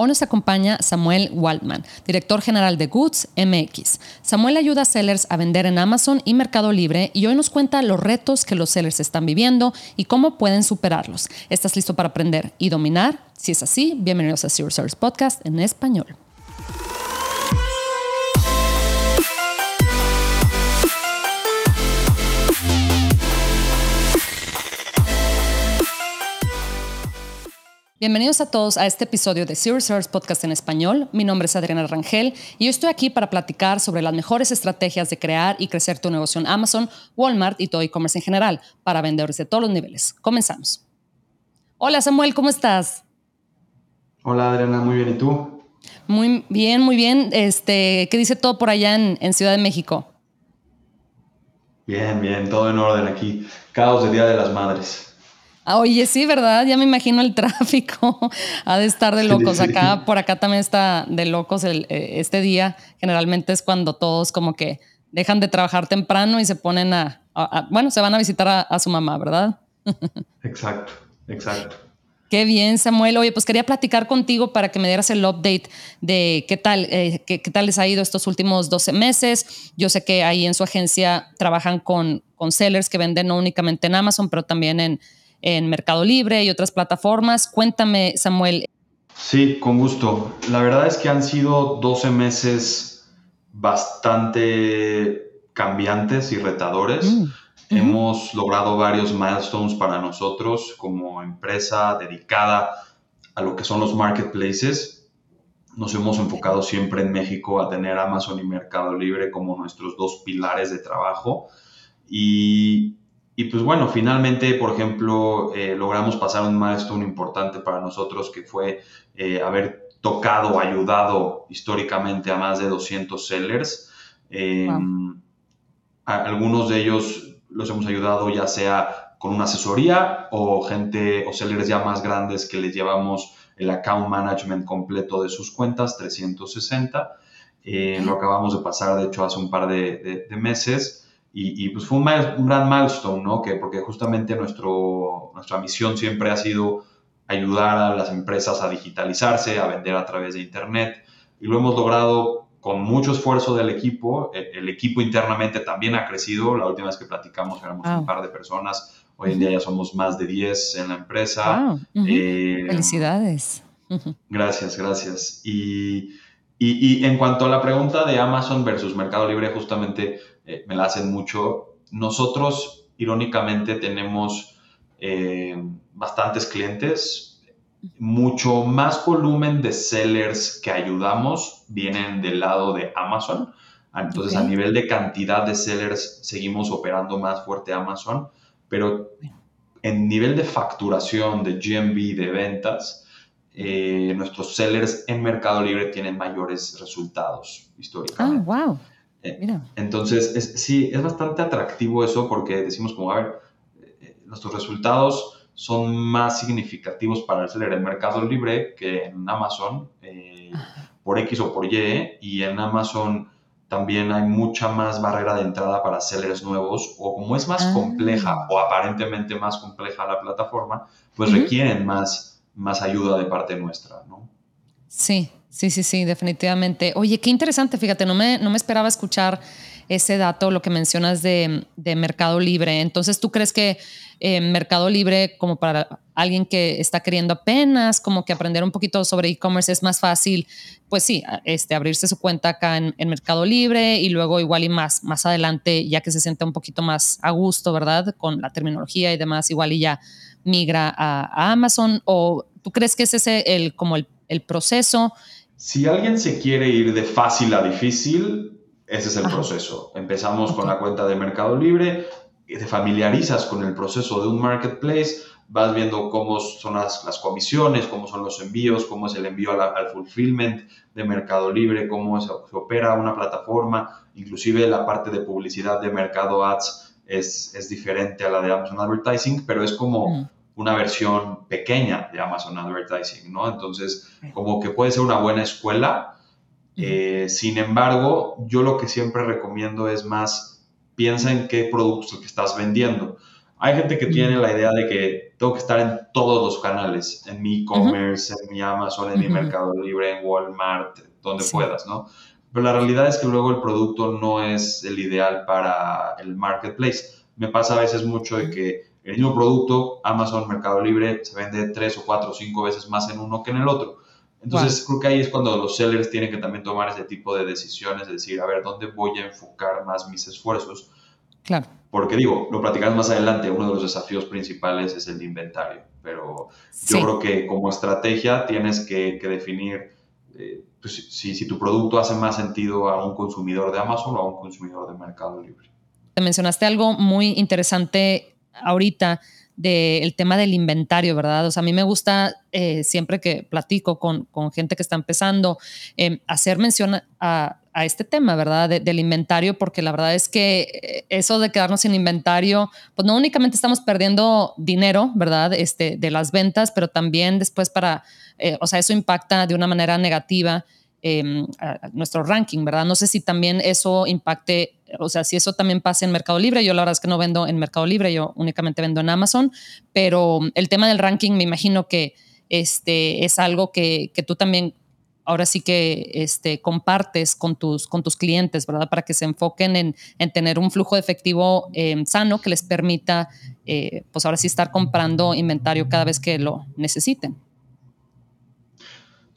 Hoy nos acompaña Samuel Waldman, director general de Goods MX. Samuel ayuda a sellers a vender en Amazon y Mercado Libre y hoy nos cuenta los retos que los sellers están viviendo y cómo pueden superarlos. ¿Estás listo para aprender y dominar? Si es así, bienvenidos a Zero Sellers Podcast en español. Bienvenidos a todos a este episodio de Zero Service Podcast en español. Mi nombre es Adriana Rangel y yo estoy aquí para platicar sobre las mejores estrategias de crear y crecer tu negocio en Amazon, Walmart y todo e-commerce en general para vendedores de todos los niveles. Comenzamos. Hola Samuel, ¿cómo estás? Hola Adriana, muy bien. ¿Y tú? Muy bien, muy bien. Este, ¿Qué dice todo por allá en, en Ciudad de México? Bien, bien, todo en orden aquí. Caos de Día de las Madres. Ah, oye, sí, ¿verdad? Ya me imagino el tráfico. ha de estar de locos. Acá, por acá también está de locos el, eh, este día. Generalmente es cuando todos como que dejan de trabajar temprano y se ponen a, bueno, se van a visitar a, su mamá, ¿verdad? exacto, exacto. Qué bien, Samuel. Oye, pues quería platicar contigo para que me dieras el update de qué tal, eh, qué, tal les ha ido estos últimos 12 meses. Yo sé que ahí en su agencia trabajan con, con sellers que venden no únicamente en Amazon, pero también en, en Mercado Libre y otras plataformas. Cuéntame, Samuel. Sí, con gusto. La verdad es que han sido 12 meses bastante cambiantes y retadores. Mm, Hemos logrado varios milestones para nosotros como empresa dedicada a lo que son los marketplaces. Nos hemos enfocado siempre en México a tener Amazon y Mercado Libre como nuestros dos pilares de trabajo. Y y pues bueno, finalmente, por ejemplo, eh, logramos pasar un milestone importante para nosotros que fue eh, haber tocado, ayudado históricamente a más de 200 sellers. Em, algunos de ellos los hemos ayudado ya sea con una asesoría o gente o sellers ya más grandes que les llevamos el account management completo de sus cuentas, 360. Eh, lo acabamos de pasar, de hecho, hace un par de, de meses. Y, pues fue un, gran milestone, ¿no? Que, porque justamente nuestro, nuestra misión siempre ha sido ayudar a las empresas a digitalizarse, a vender a través de Internet. Y lo hemos logrado con mucho esfuerzo del equipo. E, el, equipo internamente también ha crecido. La última vez que platicamos éramos un par de personas. Hoy en día ya somos más de 10 en la empresa. Eh, Felicidades. Gracias, gracias. Y, y, y en cuanto a la pregunta de Amazon versus Mercado Libre, justamente eh, me la hacen mucho. Nosotros, irónicamente, tenemos eh, bastantes clientes, mucho más volumen de sellers que ayudamos vienen del lado de Amazon. Entonces, a nivel de cantidad de sellers, seguimos operando más fuerte Amazon, pero en nivel de facturación, de GMV, de ventas, eh, nuestros sellers en Mercado Libre tienen mayores resultados históricamente. Ah, wow. Eh, entonces, sí, es bastante atractivo eso porque decimos como, a ver, eh, nuestros resultados son más significativos para el seller en Mercado Libre que en Amazon, eh, por X o por Y, y en Amazon también hay mucha más barrera de entrada para sellers nuevos, o como es más compleja ah. o aparentemente más compleja la plataforma, pues requieren más, más ayuda de parte nuestra, ¿no? Sí, Sí, sí, sí, definitivamente. Oye, qué interesante, fíjate, no me, no me esperaba escuchar ese dato, lo que mencionas de, Mercado Libre. Entonces, ¿tú crees que eh, Mercado Libre, como para alguien que está queriendo apenas como que aprender un poquito sobre e-commerce, es más fácil, pues sí, este, abrirse su cuenta acá en, Mercado Libre y luego igual y más, más adelante, ya que se siente un poquito más a gusto, ¿verdad? Con la terminología y demás, igual y ya migra a, Amazon? ¿O tú crees que ese es el, como el, el proceso? Si alguien se quiere ir de fácil a difícil, ese es el proceso. Empezamos con la cuenta de Mercado Libre, te familiarizas con el proceso de un marketplace, vas viendo cómo son las, comisiones, cómo son los envíos, cómo es el envío al fulfillment de Mercado Libre, cómo se, opera una plataforma, inclusive la parte de publicidad de Mercado Ads es, es diferente a la de Amazon Advertising, pero es como una versión pequeña de Amazon Advertising, ¿no? Entonces, como que puede ser una buena escuela. Eh, sin embargo, yo lo que siempre recomiendo es más, piensa en qué producto que estás vendiendo. Hay gente que tiene la idea de que tengo que estar en todos los canales, en mi e-commerce, en mi Amazon, en mi Mercado Libre, en Walmart, donde puedas, ¿no? Pero la realidad es que luego el producto no es el ideal para el marketplace. Me pasa a veces mucho de que el mismo producto, Amazon, Mercado Libre, se vende tres o cuatro o cinco veces más en uno que en el otro. Entonces creo que ahí es cuando los sellers tienen que también tomar ese tipo de decisiones, decir, a ver, ¿dónde voy a enfocar más mis esfuerzos? Claro. Porque digo, lo platicamos más adelante, uno de los desafíos principales es el inventario, pero yo creo que como estrategia tienes que, definir eh, pues, si, si, tu producto hace más sentido a un consumidor de Amazon o a un consumidor de Mercado Libre. Te mencionaste algo muy interesante ahorita del tema del inventario, ¿verdad? O sea, a mí me gusta eh, siempre que platico con, con, gente que está empezando, eh, hacer mención a, a, este tema, ¿verdad? del inventario, porque la verdad es que eh, eso de quedarnos sin inventario, pues no únicamente estamos perdiendo dinero, ¿verdad? Este, de las ventas, pero también después para, o sea, eso impacta de una manera negativa Em, nuestro ranking, ¿verdad? No sé si también eso impacte, o sea, si eso también pasa en Mercado Libre. Yo la verdad es que no vendo en Mercado Libre, yo únicamente vendo en Amazon, pero el tema del ranking me imagino que este, es algo que, que tú también ahora sí que este, compartes con tus, con tus clientes, ¿verdad? Para que se enfoquen en, en tener un flujo de efectivo em, sano que les permita, eh, pues ahora sí, estar comprando inventario cada vez que lo necesiten.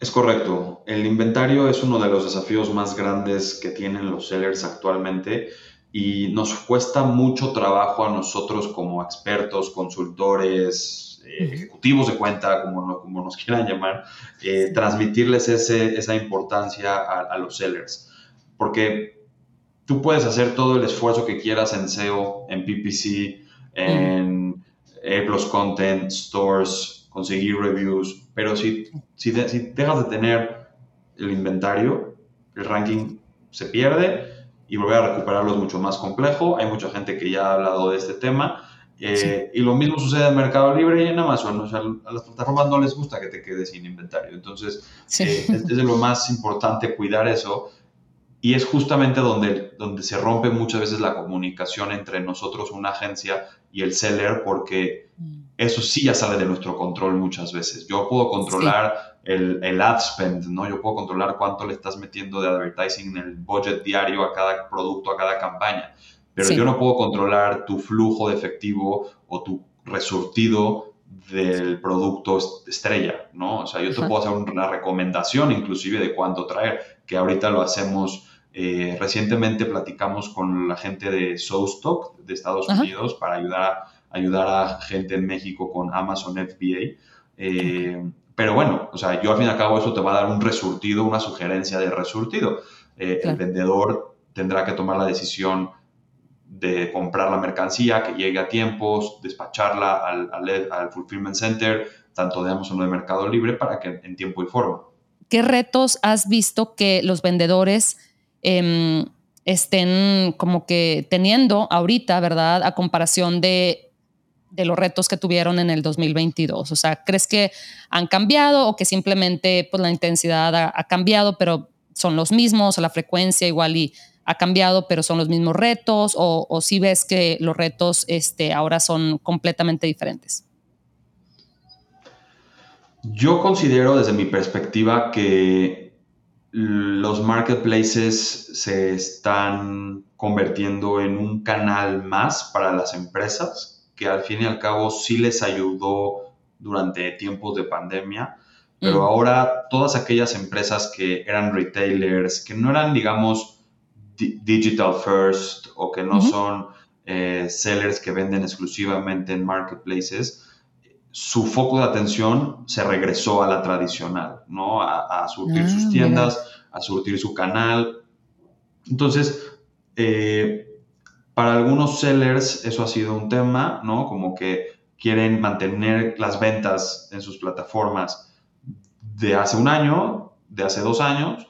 Es correcto. El inventario es uno de los desafíos más grandes que tienen los sellers actualmente y nos cuesta mucho trabajo a nosotros como expertos, consultores, eh, ejecutivos de cuenta, como, como nos quieran llamar, eh, transmitirles ese, esa importancia a, los sellers. Porque tú puedes hacer todo el esfuerzo que quieras en SEO, en PPC, en A Content, Stores, conseguir reviews, pero si, si, dejas de tener el inventario, el ranking se pierde y volver a recuperarlo es mucho más complejo. Hay mucha gente que ya ha hablado de este tema. Eh, y lo mismo sucede en Mercado Libre y en Amazon. O sea, a las plataformas no les gusta que te quedes sin inventario. Entonces, eh, es, de lo más importante cuidar eso. Y es justamente donde, donde se rompe muchas veces la comunicación entre nosotros, una agencia, y el seller, porque mm eso sí ya sale de nuestro control muchas veces. Yo puedo controlar el, el, ad spend, ¿no? Yo puedo controlar cuánto le estás metiendo de advertising en el budget diario a cada producto, a cada campaña. Pero yo no puedo controlar tu flujo de efectivo o tu resurtido del producto estrella, ¿no? O sea, yo te puedo hacer una recomendación inclusive de cuánto traer, que ahorita lo hacemos. Eh, recientemente platicamos con la gente de SoStock de Estados Unidos para ayudar a ayudar a gente en México con Amazon FBA. Eh, pero bueno, o sea, yo al fin y al cabo eso te va a dar un resurtido, una sugerencia de resurtido. Eh, el vendedor tendrá que tomar la decisión de comprar la mercancía, que llegue a tiempos, despacharla al, al, fulfillment center, tanto de Amazon como de Mercado Libre, para que en tiempo y forma. ¿Qué retos has visto que los vendedores em, estén como que teniendo ahorita, verdad, a comparación de de los retos que tuvieron en el 2022? O sea, ¿crees que han cambiado o que simplemente pues, la intensidad ha, cambiado, pero son los mismos, o la frecuencia igual y ha cambiado, pero son los mismos retos, o, si ves que los retos este, ahora son completamente diferentes? Yo considero desde mi perspectiva que los marketplaces se están convirtiendo en un canal más para las empresas que al fin y al cabo sí les ayudó durante tiempos de pandemia, pero mm. ahora todas aquellas empresas que eran retailers, que no eran, digamos, digital first o que no son eh, sellers que venden exclusivamente en marketplaces, su foco de atención se regresó a la tradicional, ¿no? A, surtir sus ah, tiendas, a surtir su canal. Entonces, eh, para algunos sellers eso ha sido un tema, ¿no? Como que quieren mantener las ventas en sus plataformas de hace un año, de hace dos años,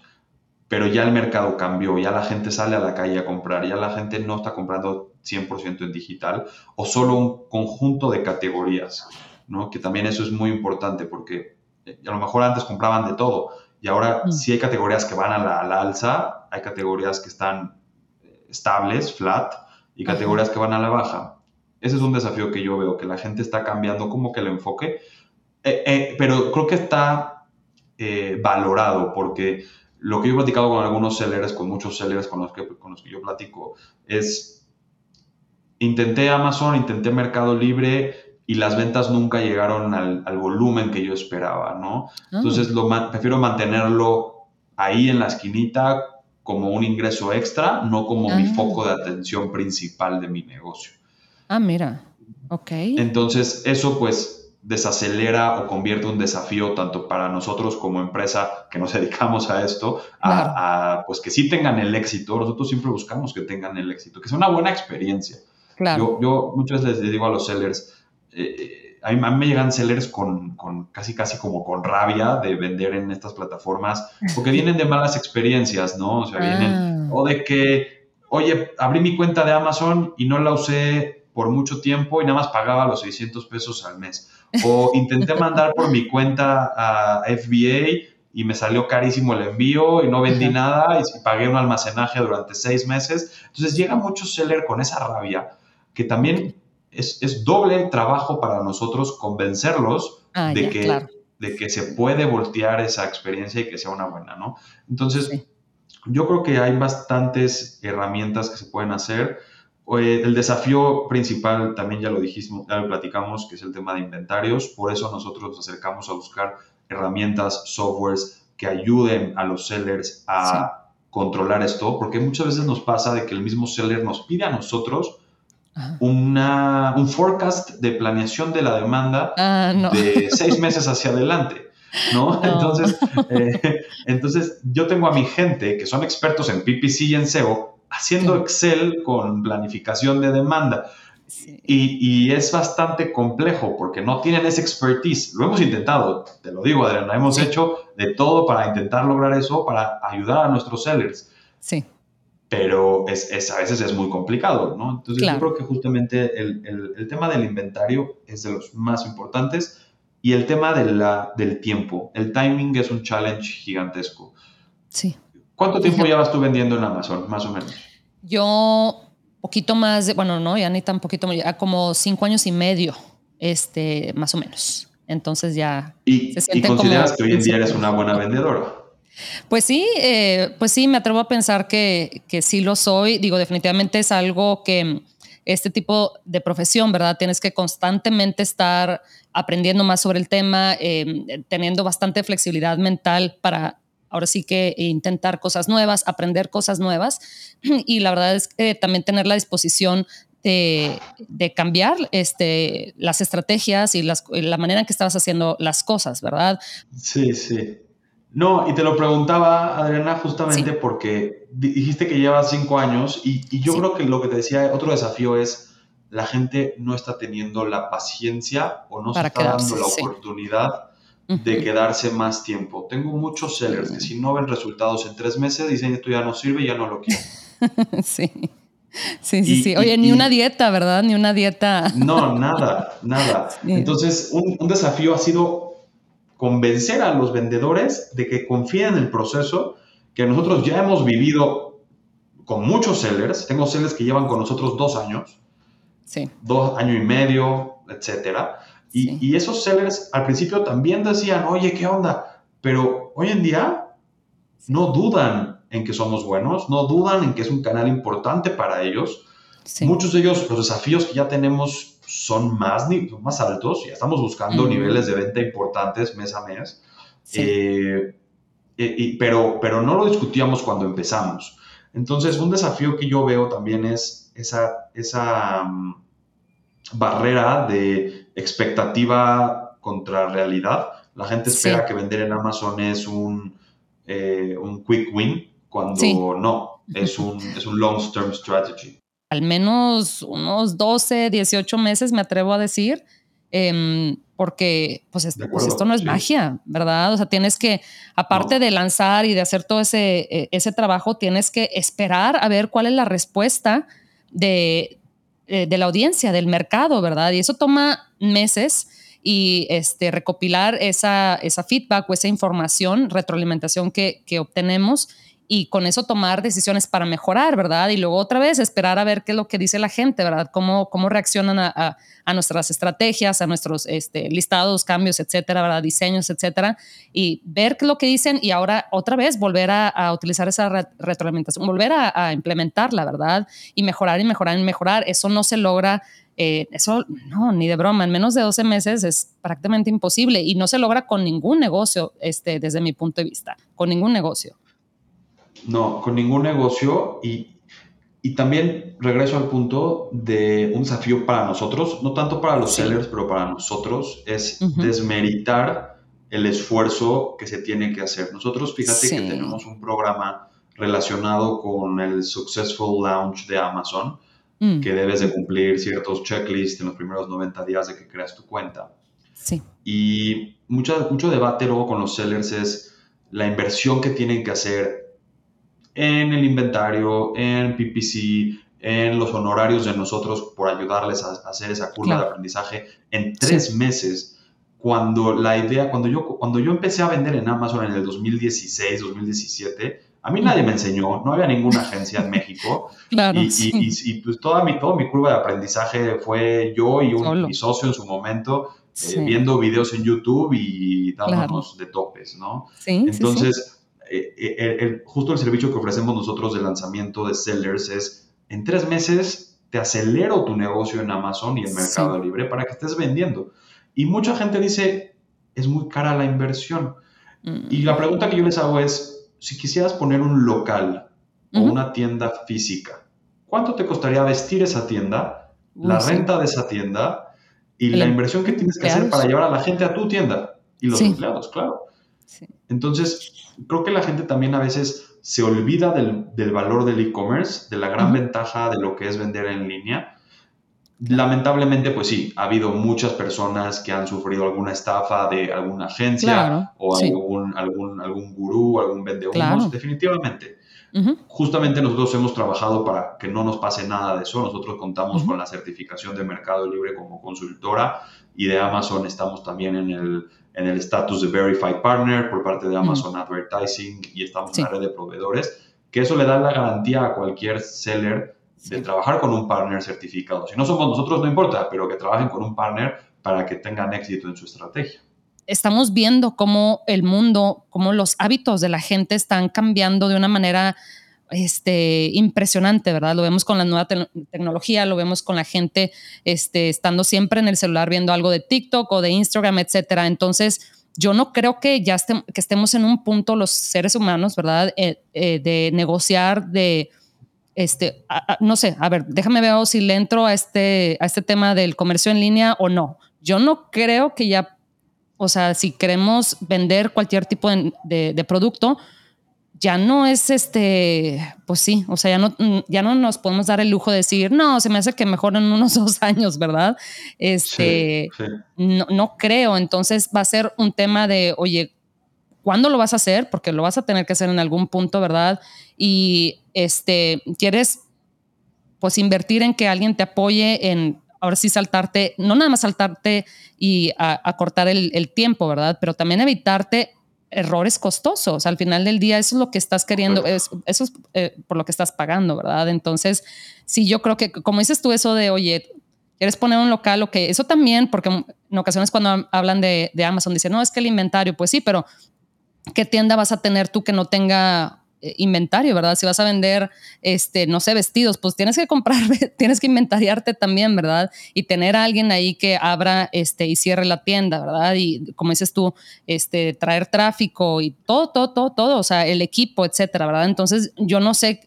pero ya el mercado cambió, ya la gente sale a la calle a comprar, ya la gente no está comprando 100% en digital o solo un conjunto de categorías, ¿no? Que también eso es muy importante porque eh, a lo mejor antes compraban de todo y ahora mm. sí hay categorías que van a la, a la alza, hay categorías que están eh, estables, flat, y categorías que van a la baja. Ese es un desafío que yo veo, que la gente está cambiando como que el enfoque, eh, eh, pero creo que está eh, valorado porque lo que yo he platicado con algunos sellers, con muchos sellers con los que, con los que yo platico, es, intenté Amazon, intenté Mercado Libre y las ventas nunca llegaron al, al volumen que yo esperaba, ¿no? Ah. Entonces lo, prefiero mantenerlo ahí en la esquinita como un ingreso extra, no como mi ah. foco de atención principal de mi negocio. Ah, mira, ok. Entonces eso pues desacelera o convierte un desafío tanto para nosotros como empresa que nos dedicamos a esto, a, pues que sí tengan el éxito. Nosotros siempre buscamos que tengan el éxito, que sea una buena experiencia. Claro. Yo, yo muchas veces les digo a los sellers, eh, eh, a, mí, me llegan sellers con, con, casi casi como con rabia de vender en estas plataformas, porque vienen de malas experiencias, ¿no? O sea, vienen, ah. o de que, oye, abrí mi cuenta de Amazon y no la usé por mucho tiempo y nada más pagaba los 600 pesos al mes. O intenté mandar por mi cuenta a FBA y me salió carísimo el envío y no vendí nada y pagué un almacenaje durante seis meses. Entonces llega mucho seller con esa rabia que también es, es doble trabajo para nosotros convencerlos ah, de, que, de que se puede voltear esa experiencia y que sea una buena, ¿no? Entonces, yo creo que hay bastantes herramientas que se pueden hacer. Eh, el desafío principal, también ya lo dijimos, ya lo platicamos, que es el tema de inventarios. Por eso nosotros nos acercamos a buscar herramientas, softwares que ayuden a los sellers a controlar esto, porque muchas veces nos pasa de que el mismo seller nos pide a nosotros una, un forecast de planeación de la demanda ah, de seis meses hacia adelante. ¿no? Entonces, eh, entonces, yo tengo a mi gente que son expertos en PPC y en SEO haciendo Excel con planificación de demanda. Y, y, es bastante complejo porque no tienen esa expertise. Lo hemos intentado, te lo digo, Adriana, hemos hecho de todo para intentar lograr eso, para ayudar a nuestros sellers. Sí pero es, es, a veces es muy complicado, ¿no? Entonces yo creo que justamente el, el, tema del inventario es de los más importantes y el tema de la, del tiempo. El timing es un challenge gigantesco. Sí. ¿Cuánto tiempo llevas tú vendiendo en Amazon, más o menos? Yo, poquito más, de, bueno, no, ya ni tan poquito, ya como cinco años y medio, este, más o menos. Entonces ya... ¿Y, ¿y consideras que hoy en día eres una buena vendedora? Pues sí, eh, pues sí, me atrevo a pensar que, que sí lo soy. Digo, definitivamente es algo que este tipo de profesión, ¿verdad? Tienes que constantemente estar aprendiendo más sobre el tema, eh, teniendo bastante flexibilidad mental para ahora sí que intentar cosas nuevas, aprender cosas nuevas. Y la verdad es que también tener la disposición de, de, cambiar este, las estrategias y las, la manera en que estabas haciendo las cosas, ¿verdad? Sí, sí. No, y te lo preguntaba, Adriana, justamente porque dijiste que llevas cinco años y, yo creo que lo que te decía, otro desafío es la gente no está teniendo la paciencia o no se está dando la oportunidad de quedarse más tiempo. Tengo muchos sellers que si no ven resultados en tres meses dicen esto ya no sirve, ya no lo quiero. sí. Sí, sí, sí. Oye, ni una dieta, ¿verdad? Ni una dieta. No, nada, nada. Entonces, un, un desafío ha sido convencer a los vendedores de que confíen en el proceso que nosotros ya hemos vivido con muchos sellers. Tengo sellers que llevan con nosotros dos años, sí. dos años y medio, etcétera. Y, y, esos sellers al principio también decían, oye, ¿qué onda? Pero hoy en día no dudan en que somos buenos, no dudan en que es un canal importante para ellos. Muchos de ellos, los desafíos que ya tenemos son más, más altos, ya estamos buscando niveles de venta importantes mes a mes, eh, eh, pero, pero no lo discutíamos cuando empezamos. Entonces, un desafío que yo veo también es esa, esa mm, barrera de expectativa contra realidad. La gente espera que vender en Amazon es un, eh, un quick win, cuando no, es un, es un long-term strategy al menos unos 12, 18 meses, me atrevo a decir, em, porque pues, pues, esto no es magia, ¿verdad? O sea, tienes que, aparte de lanzar y de hacer todo ese, e, ese trabajo, tienes que esperar a ver cuál es la respuesta de, eh, de la audiencia, del mercado, ¿verdad? Y eso toma meses y este, recopilar esa, esa feedback o esa información, retroalimentación que, que obtenemos y con eso tomar decisiones para mejorar, ¿verdad? Y luego otra vez esperar a ver qué es lo que dice la gente, ¿verdad? Cómo, cómo reaccionan a, a, nuestras estrategias, a nuestros este, listados, cambios, etcétera. Diseños, etcétera. Y ver qué lo que dicen y ahora otra vez volver a, utilizar esa retroalimentación, volver a, a implementarla, ¿verdad? Y mejorar y mejorar y mejorar. Eso no se logra eh, eso no, ni de broma, en menos de 12 meses es prácticamente imposible y no se logra con ningún negocio, este, desde mi punto de vista, con ningún negocio. No, con ningún negocio y, y también regreso al punto de un desafío para nosotros, no tanto para los sellers, pero para nosotros, es desmeritar el esfuerzo que se tiene que hacer. Nosotros, fíjate que tenemos un programa relacionado con el Successful Launch de Amazon, Mm. que debes de cumplir ciertos checklists en los primeros 90 días de que creas tu cuenta. Sí. Y mucho, mucho debate luego con los sellers es la inversión que tienen que hacer en el inventario, en PPC, en los honorarios de nosotros por ayudarles a, hacer esa curva de aprendizaje en tres meses. Cuando la idea, cuando yo, cuando yo empecé a vender en Amazon en el 2016, 2017, a mí nadie me enseñó, no había ninguna agencia en México. Claro, y, y, pues toda mi, todo mi curva de aprendizaje fue yo y un, mi socio en su momento eh, viendo videos en YouTube y dándonos de topes, ¿no? Sí, Entonces, eh, eh, justo el servicio que ofrecemos nosotros de lanzamiento de sellers es, en tres meses te acelero tu negocio en Amazon y en Mercado Libre para que estés vendiendo. Y mucha gente dice, es muy cara la inversión. Y la pregunta que yo les hago es, si quisieras poner un local o una tienda física, ¿cuánto te costaría vestir esa tienda, la renta de esa tienda y la inversión que tienes que hacer para llevar a la gente a tu tienda? Y los empleados, claro. Entonces, creo que la gente también a veces se olvida del, valor del e-commerce, de la gran ventaja de lo que es vender en línea. Lamentablemente, pues sí, ha habido muchas personas que han sufrido alguna estafa de alguna agencia o algún, algún, algún gurú, algún vendehumos, definitivamente. Justamente nosotros hemos trabajado para que no nos pase nada de eso. Nosotros contamos con la certificación de Mercado Libre como consultora y de Amazon estamos también en el en el estatus de Verified Partner por parte de Amazon Advertising y estamos en la red de proveedores, que eso le da la garantía a cualquier seller de trabajar con un partner certificado. Si no somos nosotros, no importa, pero que trabajen con un partner para que tengan éxito en su estrategia. Estamos viendo cómo el mundo, cómo los hábitos de la gente están cambiando de una manera este, impresionante, ¿verdad? Lo vemos con la nueva tecnología, lo vemos con la gente este, estando siempre en el celular viendo algo de TikTok o de Instagram, etcétera. Entonces, yo no creo que ya estemos en un punto los seres humanos, ¿verdad? Eh, eh, de negociar, de este, no sé, a ver, déjame ver si le entro a este, a este tema del comercio en línea o no. Yo no creo que ya, o sea, si queremos vender cualquier tipo de, producto, ya no es este, pues sí, o sea, ya no, ya no nos podemos dar el lujo de decir, no, se me hace que mejor en unos dos años, ¿verdad? Este, No, no creo, entonces va a ser un tema de, oye, ¿cuándo lo vas a hacer? Porque lo vas a tener que hacer en algún punto, ¿verdad? Y este, quieres pues invertir en que alguien te apoye en ahora sí saltarte, no nada más saltarte y acortar el, tiempo, ¿verdad? Pero también evitarte errores costosos. Al final del día, eso es lo que estás queriendo, eso es eh, por lo que estás pagando, ¿verdad? Entonces, sí, yo creo que, como dices tú, eso de, oye, quieres poner un local o que eso también, porque en ocasiones cuando hablan de, de Amazon, dicen, no, es que el inventario, pues sí, pero ¿qué tienda vas a tener tú que no tenga inventario, ¿verdad? Si vas a vender, este, no sé, vestidos, pues tienes que comprar, tienes que inventariarte también, ¿verdad? Y tener a alguien ahí que abra este, y cierre la tienda, ¿verdad? Y como dices tú, este, traer tráfico y todo, todo, todo, todo, o sea, el equipo, etcétera, ¿verdad? Entonces, yo no sé,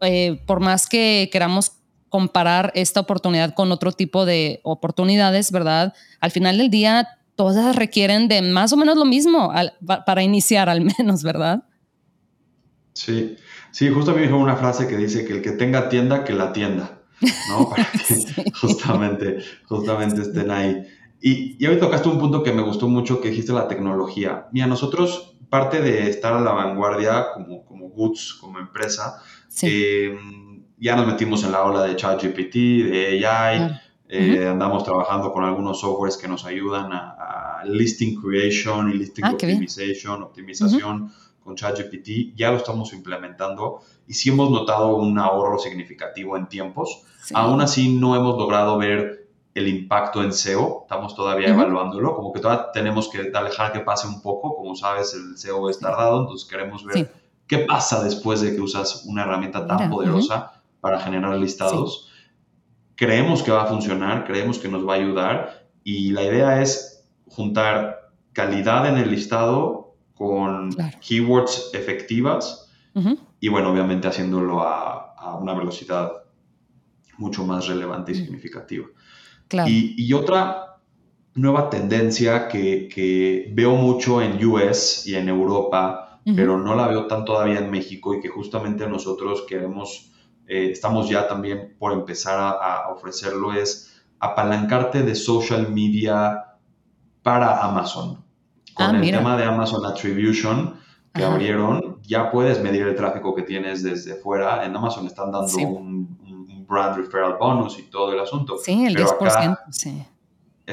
eh, por más que queramos comparar esta oportunidad con otro tipo de oportunidades, ¿verdad? Al final del día, todas requieren de más o menos lo mismo para iniciar al menos, ¿verdad? Sí, sí, justo a mí me dijo una frase que dice que el que tenga tienda, que la tienda, ¿no? Para que justamente, justamente estén ahí. Y, y hoy tocaste un punto que me gustó mucho, que dijiste la tecnología. Mira, nosotros, parte de estar a la vanguardia como, como Goods, como empresa, eh, ya nos metimos en la ola de ChatGPT, de AI, eh, andamos trabajando con algunos softwares que nos ayudan a, listing creation y listing ah, optimization, optimización con ChatGPT, ya lo estamos implementando y sí hemos notado un ahorro significativo en tiempos. Aún así, no hemos logrado ver el impacto en SEO, estamos todavía evaluándolo, como que todavía tenemos que dejar que pase un poco, como sabes, el SEO es tardado, entonces queremos ver qué pasa después de que usas una herramienta tan poderosa para generar listados. Creemos que va a funcionar, creemos que nos va a ayudar y la idea es juntar calidad en el listado con keywords efectivas y bueno, obviamente haciéndolo a, a, una velocidad mucho más relevante y significativa. Y, otra nueva tendencia que, que, veo mucho en US y en Europa, pero no la veo tan todavía en México y que justamente nosotros queremos, eh, estamos ya también por empezar a, ofrecerlo, es apalancarte de social media para Amazon. Con ah, el tema de Amazon Attribution que abrieron, ya puedes medir el tráfico que tienes desde fuera. En Amazon están dando un brand referral bonus y todo el asunto. Sí, el 10%, sí.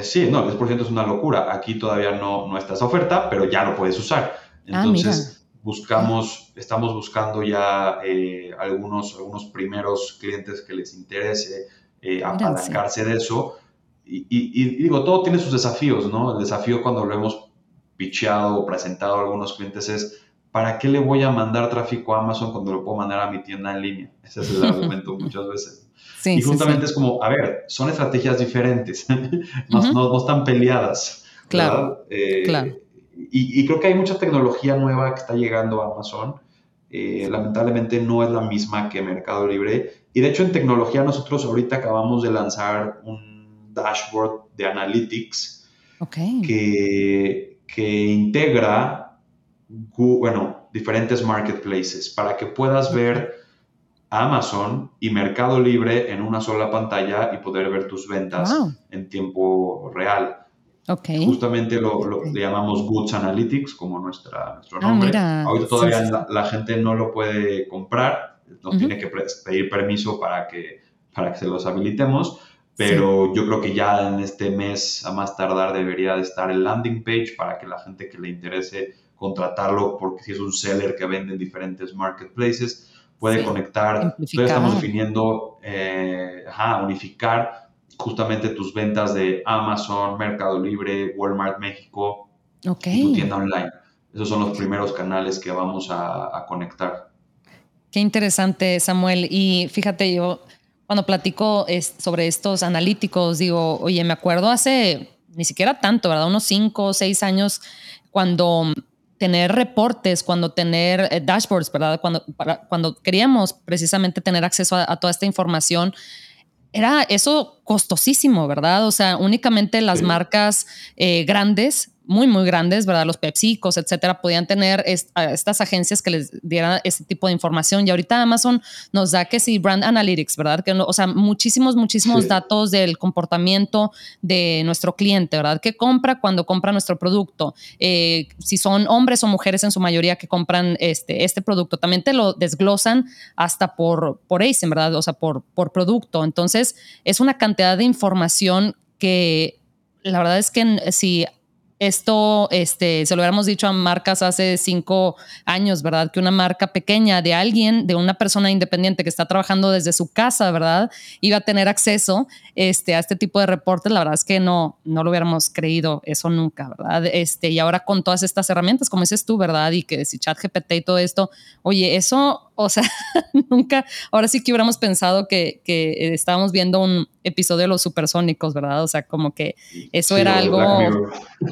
sí, no, el 10% es una locura. Aquí todavía no, no está esa oferta, pero ya lo puedes usar. Ah, Entonces, buscamos, estamos buscando ya eh, algunos, algunos primeros clientes que les interese eh, apalancarse de eso. Y, y, digo, todo tiene sus desafíos, ¿no? El desafío cuando lo hemos pitcheado o presentado a algunos clientes es ¿para qué le voy a mandar tráfico a Amazon cuando lo puedo mandar a mi tienda en línea? Ese es el argumento muchas veces. y justamente es como, a ver, son estrategias diferentes, no, están peleadas. Claro, eh, claro. Y, creo que hay mucha tecnología nueva que está llegando a Amazon. Eh, lamentablemente no es la misma que Mercado Libre. Y de hecho en tecnología nosotros ahorita acabamos de lanzar un dashboard de analytics que, que integra bueno, diferentes marketplaces para que puedas ver Amazon y Mercado Libre en una sola pantalla y poder ver tus ventas en tiempo real. Okay. Justamente lo, le llamamos Goods Analytics como nuestra, nuestro ah, nombre. Ahorita todavía La, gente no lo puede comprar, nos tiene que pedir permiso para que, para que se los habilitemos, pero yo creo que ya en este mes, a más tardar, debería de estar el landing page para que la gente que le interese contratarlo porque si es un seller que vende en diferentes marketplaces, puede conectar. Entonces estamos definiendo, eh, unificar justamente tus ventas de Amazon, Mercado Libre, Walmart México y tu tienda online. Esos son los primeros canales que vamos a, conectar. Qué interesante, Samuel. Y fíjate, yo cuando platico sobre estos analíticos, digo, oye, me acuerdo hace ni siquiera tanto, ¿verdad? Unos cinco o seis años, cuando tener reportes, cuando tener eh, dashboards, ¿verdad? Cuando, cuando queríamos precisamente tener acceso a, toda esta información, era eso costosísimo, ¿verdad? O sea, únicamente las marcas eh, grandes muy, muy grandes, ¿verdad? Los PepsiCos, etcétera, podían tener estas agencias que les dieran ese tipo de información. Y ahorita Amazon nos da que sí, Brand Analytics, ¿verdad? Que, o sea, muchísimos, muchísimos datos del comportamiento de nuestro cliente, ¿verdad? ¿Qué compra cuando compra nuestro producto? Eh, si son hombres o mujeres en su mayoría que compran este, este producto, también te lo desglosan hasta por, por ASIN, ¿verdad? O sea, por, por producto. Entonces, es una cantidad de información que la verdad es que si esto este, se lo hubiéramos dicho a marcas hace cinco años, ¿verdad? Que una marca pequeña de alguien, de una persona independiente que está trabajando desde su casa, ¿verdad? Iba a tener acceso este, a este tipo de reportes. La verdad es que no, no lo hubiéramos creído eso nunca, ¿verdad? Este, y ahora con todas estas herramientas, como dices tú, ¿verdad? Y que si ChatGPT y todo esto, oye, eso, o sea, nunca, ahora sí que hubiéramos pensado que, que estábamos viendo un episodio de los supersónicos, ¿verdad? O sea, como que eso era algo...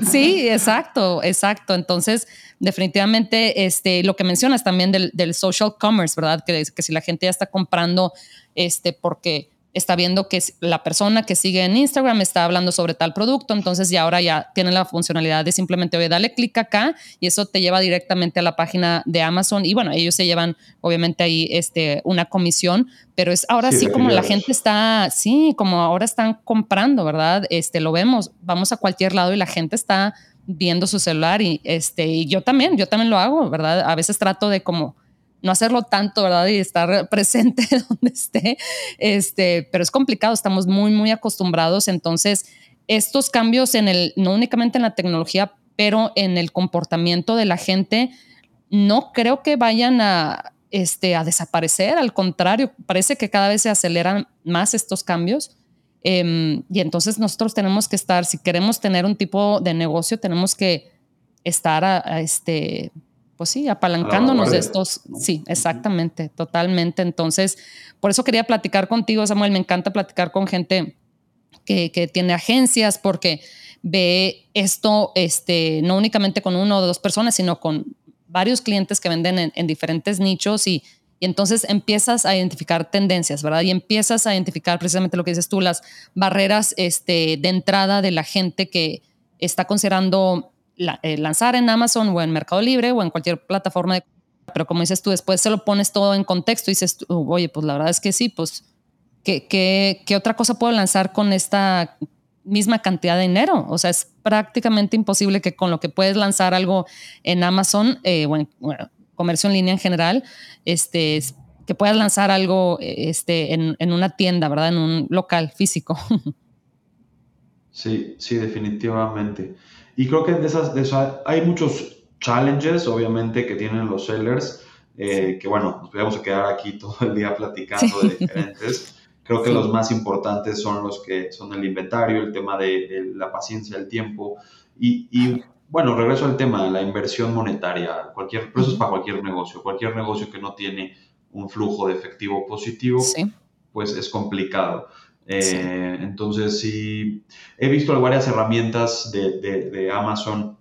Sí, exacto, exacto. Entonces, definitivamente, este, lo que mencionas también del, del social commerce, ¿verdad? Que, que si la gente ya está comprando, este, porque está viendo que la persona que sigue en Instagram está hablando sobre tal producto, entonces ya ahora ya tiene la funcionalidad de simplemente, oye, dale clic acá y eso te lleva directamente a la página de Amazon y bueno, ellos se llevan obviamente ahí este, una comisión, pero es ahora sí, como la gente está, sí, como ahora están comprando, ¿verdad? Este, lo vemos, vamos a cualquier lado y la gente está viendo su celular y este, y yo también, yo también lo hago, ¿verdad? A veces trato de como no hacerlo tanto, ¿verdad? Y estar presente donde esté, este, pero es complicado, estamos muy, muy acostumbrados. Entonces, estos cambios en el, no únicamente en la tecnología, pero en el comportamiento de la gente, no creo que vayan a, este, a desaparecer, al contrario, parece que cada vez se aceleran más estos cambios. Em, y entonces nosotros tenemos que estar, si queremos tener un tipo de negocio, tenemos que estar a, este, pues sí, apalancándonos de estos. Sí, exactamente, totalmente. Entonces, por eso quería platicar contigo, Samuel. Me encanta platicar con gente que, que tiene agencias porque ve esto, este, no únicamente con uno o dos personas, sino con varios clientes que venden en, diferentes nichos y, y, entonces empiezas a identificar tendencias, ¿verdad? Y empiezas a identificar precisamente lo que dices tú, las barreras este, de entrada de la gente que está considerando eh, lanzar en Amazon o en Mercado Libre o en cualquier plataforma de... Pero como dices tú, después se lo pones todo en contexto y dices, oye, pues la verdad es que sí, pues, ¿qué, qué, qué otra cosa puedo lanzar con esta misma cantidad de dinero? O sea, es prácticamente imposible que con lo que puedes lanzar algo en Amazon eh, o en comercio en línea en general, este, que puedas lanzar algo este, en, en una tienda, ¿verdad? En un local físico. Sí, sí, definitivamente. Y creo que de esas, de hay muchos challenges, obviamente, que tienen los sellers, eh, que bueno, nos podríamos quedar aquí todo el día platicando de diferentes. Creo que los más importantes son los que son el inventario, el tema de, la paciencia, el tiempo y, y, bueno, regreso al tema, la inversión monetaria. Cualquier, eso es para cualquier negocio. Cualquier negocio que no tiene un flujo de efectivo positivo, pues es complicado. Eh, entonces, sí, he visto varias herramientas de, de, Amazon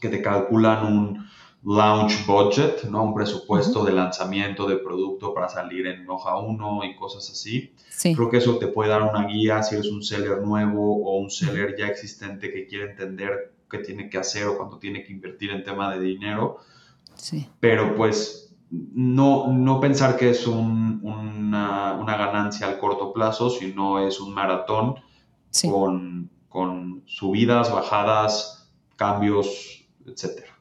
que te calculan un launch budget, ¿no? un presupuesto de lanzamiento de producto para salir en hoja 1 y cosas así. Creo que eso te puede dar una guía si eres un seller nuevo o un seller ya existente que quiere entender qué tiene que hacer o cuánto tiene que invertir en tema de dinero. Sí. Pero pues no, no pensar que es una, una, ganancia al corto plazo, sino es un maratón con, con subidas, bajadas, cambios, etcétera.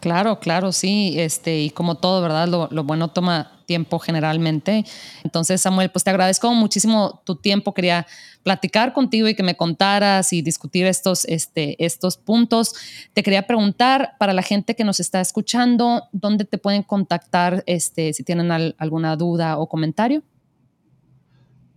Claro, claro, sí, este, y como todo, ¿verdad? Lo, bueno toma tiempo generalmente. Entonces, Samuel, pues te agradezco muchísimo tu tiempo. Quería platicar contigo y que me contaras y discutir estos, este, estos puntos. Te quería preguntar para la gente que nos está escuchando, ¿dónde te pueden contactar este, si tienen alguna duda o comentario?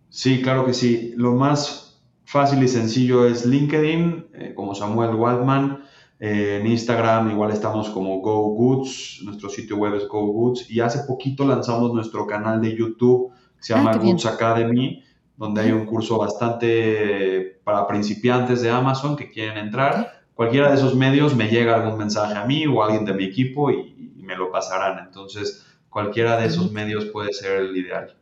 Sí, claro que sí. Lo más fácil y sencillo es LinkedIn, eh, como Samuel Waldman en Instagram igual estamos como Go Goods, nuestro sitio web es Go Goods y hace poquito lanzamos nuestro canal de YouTube que se ah, llama Goods Academy, donde hay un curso bastante para principiantes de Amazon que quieren entrar. Cualquiera de esos medios me llega algún mensaje a mí o a alguien de mi equipo y, me lo pasarán. Entonces, cualquiera de esos medios puede ser el ideal.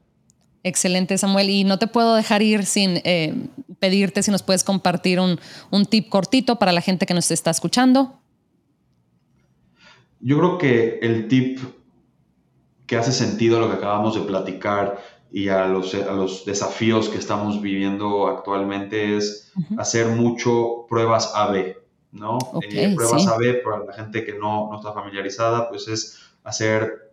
Excelente, Samuel. Y no te puedo dejar ir sin eh, pedirte si nos puedes compartir un, tip cortito para la gente que nos está escuchando. Yo creo que el tip que hace sentido a lo que acabamos de platicar y a los, a los desafíos que estamos viviendo actualmente es hacer mucho pruebas AB, ¿no? Eh, pruebas AB, para la gente que no, no está familiarizada, pues es hacer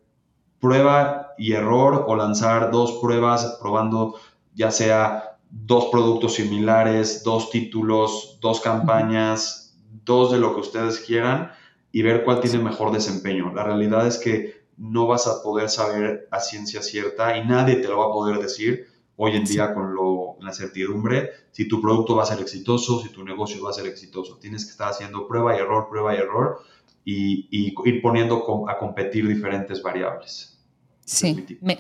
prueba y error o lanzar dos pruebas probando ya sea dos productos similares, dos títulos, dos campañas, dos de lo que ustedes quieran y ver cuál tiene mejor desempeño. La realidad es que no vas a poder saber a ciencia cierta y nadie te lo va a poder decir hoy en día con lo, la certidumbre si tu producto va a ser exitoso, si tu negocio va a ser exitoso. Tienes que estar haciendo prueba y error, prueba y error y, ir poniendo a competir diferentes variables. Sí, me,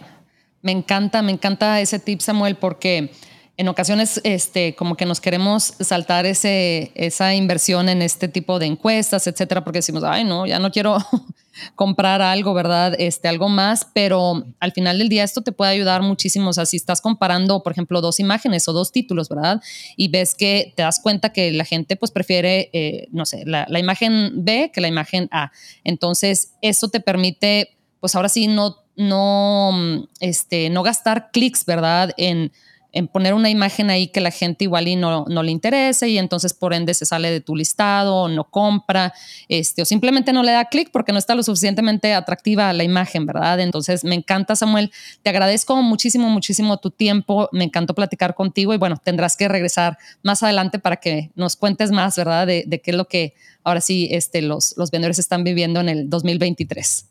me encanta, me encanta ese tip, Samuel, porque en ocasiones este, como que nos queremos saltar ese, esa inversión en este tipo de encuestas, etcétera, porque decimos, ay, no, ya no quiero comprar algo, ¿verdad? Este, algo más, pero al final del día esto te puede ayudar muchísimo. O sea, si estás comparando, por ejemplo, dos imágenes o dos títulos, ¿verdad? Y ves que te das cuenta que la gente pues prefiere, eh, no sé, la, la imagen B que la imagen A. Entonces, eso te permite, pues ahora sí, no, no, este, no gastar clics, ¿verdad? En en poner una imagen ahí que la gente igual y no, no le interese y entonces por ende se sale de tu listado o no compra, este, o simplemente no le da clic porque no está lo suficientemente atractiva la imagen, ¿verdad? Entonces me encanta Samuel, te agradezco muchísimo, muchísimo tu tiempo, me encantó platicar contigo y bueno, tendrás que regresar más adelante para que nos cuentes más, ¿verdad? De, de qué es lo que ahora sí este, los, los vendedores están viviendo en el 2023.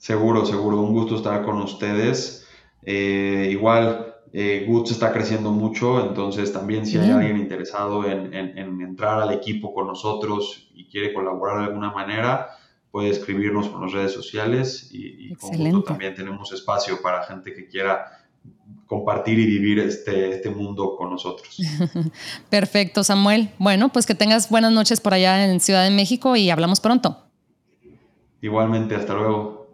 Seguro, seguro. Un gusto estar con ustedes. Eh, igual, eh, está creciendo mucho, entonces también si hay alguien interesado en, entrar al equipo con nosotros y quiere colaborar de alguna manera, puede escribirnos por las redes sociales y, y también tenemos espacio para gente que quiera compartir y vivir este, este mundo con nosotros. Perfecto, Samuel. Bueno, pues que tengas buenas noches por allá en Ciudad de México y hablamos pronto. Igualmente, hasta luego.